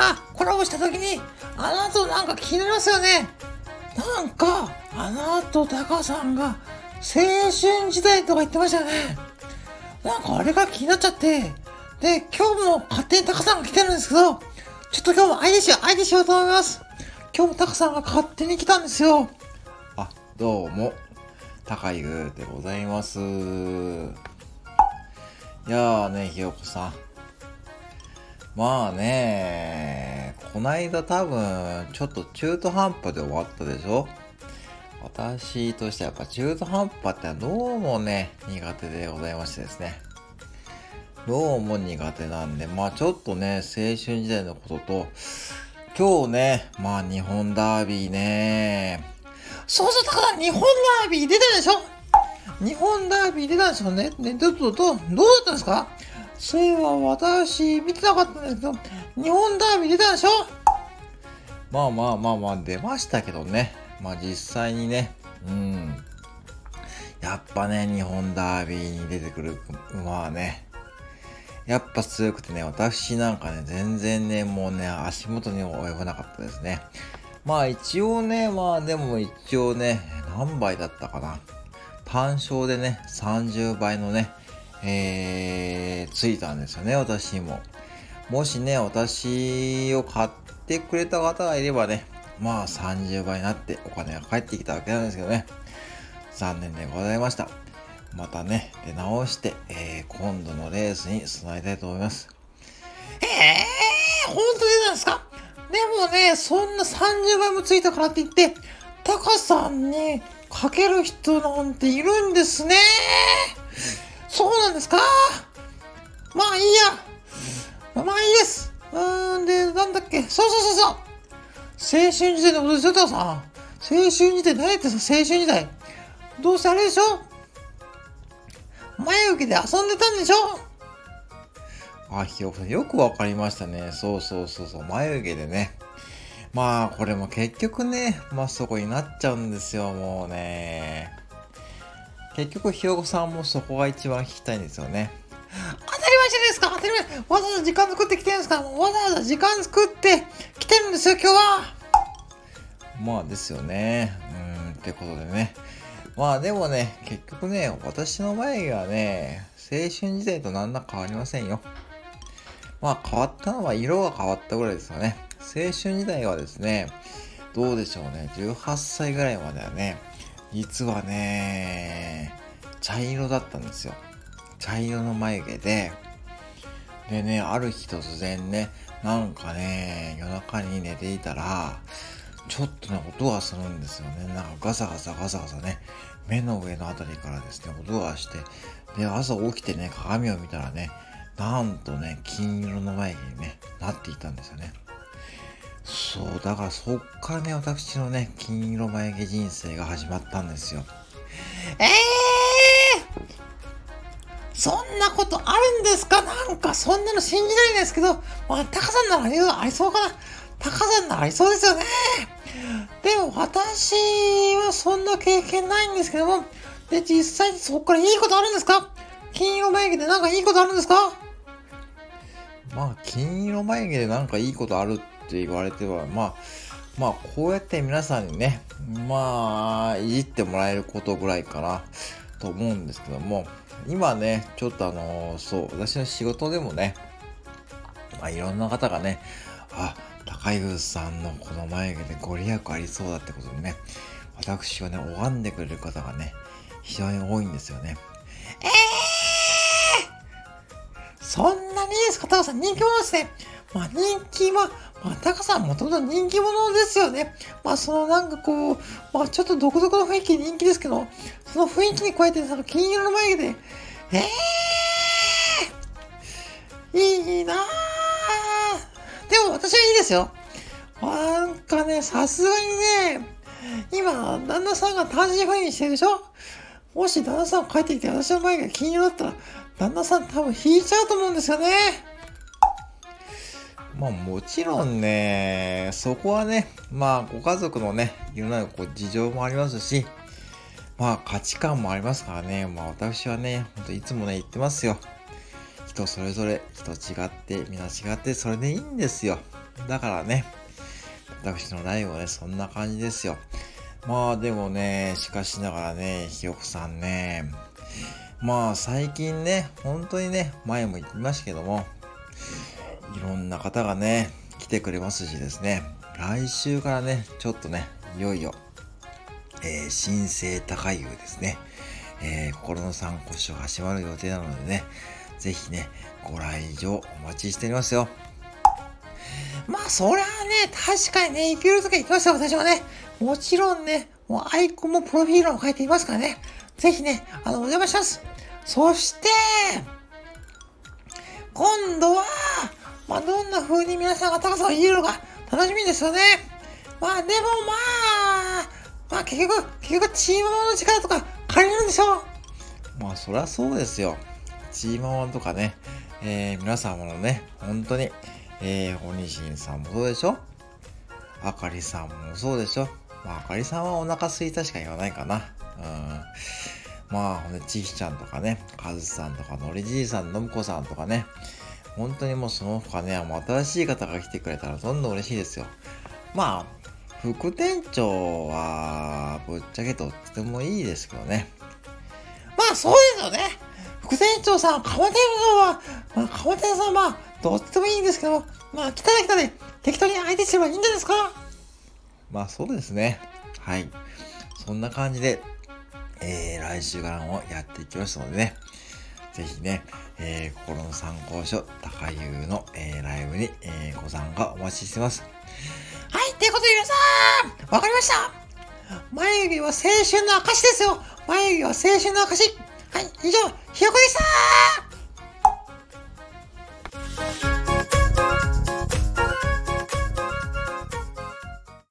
がコラボした時にあの後なんか気になりますよね。なんか、あの後タカさんが青春時代とか言ってましたよね。なんかあれが気になっちゃって、で、今日も勝手にタカさんが来てるんですけど、ちょっと今日も相手しよう、相手しようと思います。今日もタカさんが勝手に来たんですよ。あ、どうも、高井優でございます。いやーね、ひよこさん。まあね、こないだ多分、ちょっと中途半端で終わったでしょ？私としてはやっぱ中途半端ってどうもね、苦手でございましてですね。どうも苦手なんで、まあちょっとね、青春時代のことと、今日ね、まあ日本ダービーね、そうそう、だから日本ダービー出たでしょ？日本ダービー出たんですよね。ね、ど、ど、ど、どうだったんですか？そういえば私見てなかったんですけど、日本ダービー出たんでしょ？まあまあまあまあ出ましたけどね。まあ実際にね、うん。やっぱね、日本ダービーに出てくる馬はね、やっぱ強くてね、私なんかね、全然ね、もうね、足元に及ばなかったですね。まあ一応ね、まあでも一応ね、何倍だったかな。単勝でね、30倍のね、えー、ついたんですよね、私にも。もしね、私を買ってくれた方がいればね、まあ30倍になってお金が返ってきたわけなんですけどね。残念でございました。またね、出直して、えー、今度のレースに備えたいと思います。ええー、本当出たんですか？でもね、そんな30倍もついたからって言って、タカさんにかける人なんているんですね。そうなんですか？まあいいや。まあいいです。うーん、で、なんだっけ？そうそうそうそう。青春時代のことですよ、タさん。青春時代、何やってんすか、青春時代。どうせあれでしょ？前受けで遊んでたんでしょ？あ、ひよこさん、よくわかりましたね。そうそうそうそう、眉毛でね。まあ、これも結局ね、まあそこになっちゃうんですよ、もうね。結局、ひよこさんもそこが一番聞きたいんですよね。当たり前じゃないですか当たり前わざわざ時間作ってきてるんですかわざわざ時間作って来てるんですよ今日はまあですよね。うーん、ってことでね。まあでもね、結局ね、私の眉毛はね、青春時代と何ら変わりませんよ。まあ変わったのは色が変わったぐらいですよね。青春時代はですね、どうでしょうね、18歳ぐらいまではね、実はね、茶色だったんですよ。茶色の眉毛で、でね、ある日突然ね、なんかね、夜中に寝ていたら、ちょっとね、音がするんですよね。なんかガサガサガサガサね、目の上のあたりからですね、音がして、で、朝起きてね、鏡を見たらね、なんとね、金色の眉毛にね、なっていたんですよね。そう、だからそっからね、私のね、金色眉毛人生が始まったんですよ。ええー、そんなことあるんですか？なんかそんなの信じないんですけど、まあ、タカさんならありありそうかな。タカさんならありそうですよね。でも私はそんな経験ないんですけども、で、実際にそこからいいことあるんですか？金色眉毛でなんかいいことあるんですか？まあ、金色眉毛でなんかいいことあるってって言われては、まあ、まあ、こうやって皆さんにね、まあ、いじってもらえることぐらいかな、と思うんですけども、今ね、ちょっとあのそう、私の仕事でもね、まあ、いろんな方がね、あ、高井さんのこの眉毛でご利益ありそうだってことでね、私はね、拝んでくれる方がね、非常に多いんですよね。ええー、そんなにですか？タカさん人気者ですね。まあ人気は、まあタカさんもともと人気者ですよね。まあそのなんかこう、まあちょっと独特の雰囲気人気ですけど、その雰囲気に加えてその金色の眉毛で、ええー、いいなぁ。でも私はいいですよ。なんかね、さすがにね、今、旦那さんが単身赴任してるでしょ？もし旦那さん帰ってきて私の前が金色だったら、旦那さん多分引いちゃうと思うんですよね。まあもちろんね、そこはね、まあご家族のね、いろんなこう事情もありますし、まあ価値観もありますからね、まあ私はね、ほんといつもね言ってますよ。人それぞれ、人違って、皆違って、それでいいんですよ。だからね、私のライブはね、そんな感じですよ。まあでもね、しかしながらね、ひよこさんね、まあ最近ね、本当にね、前も言いましたけども、いろんな方がね、来てくれますしですね、来週からね、ちょっとね、いよいよ、えー、新生高湯ですね、えー、心の参考書が始まる予定なのでね、ぜひね、ご来場お待ちしておりますよ。まあ、そりゃね、確かにね、行けるときは行きますよ、私はね。もちろんね、もうアイコンもプロフィールも書いていますからね。ぜひね、あの、お邪魔します。そして、今度は、まあ、どんな風に皆さんが高さを言えるのか楽しみですよね。まあ、でもまあ、まあ、結局、結局、チームの力とか借りるんでしょう。まあ、そりゃそうですよ。チームワンとかね、えー、皆様のね、本当に、えー、おにしんさんもそうでしょあかりさんもそうでしょまあ、あかりさんはお腹すいたしか言わないかな。うん。まあ、ほんで、ちひちゃんとかね、かずさんとか、のりじいさん、のむこさんとかね、本当にもうその他ね、もう新しい方が来てくれたらどんどん嬉しいですよ。まあ、副店長は、ぶっちゃけとってもいいですけどね。まあ、そうですよね。副店長さん、鴨店長は、まあ、鴨店さんは、どっちでもいいんですけど、まあ、来たら来たで、適当に相手すればいいんじゃないですかまあ、そうですね。はい。そんな感じで、えー、来週からもやっていきますのでね、ぜひね、えー、心の参考書、高優の、えー、ライブに、えー、ご参加お待ちしてます。はい、ということで皆さん、わかりました。眉毛は青春の証ですよ。眉毛は青春の証。はい、以上、ひよこでした。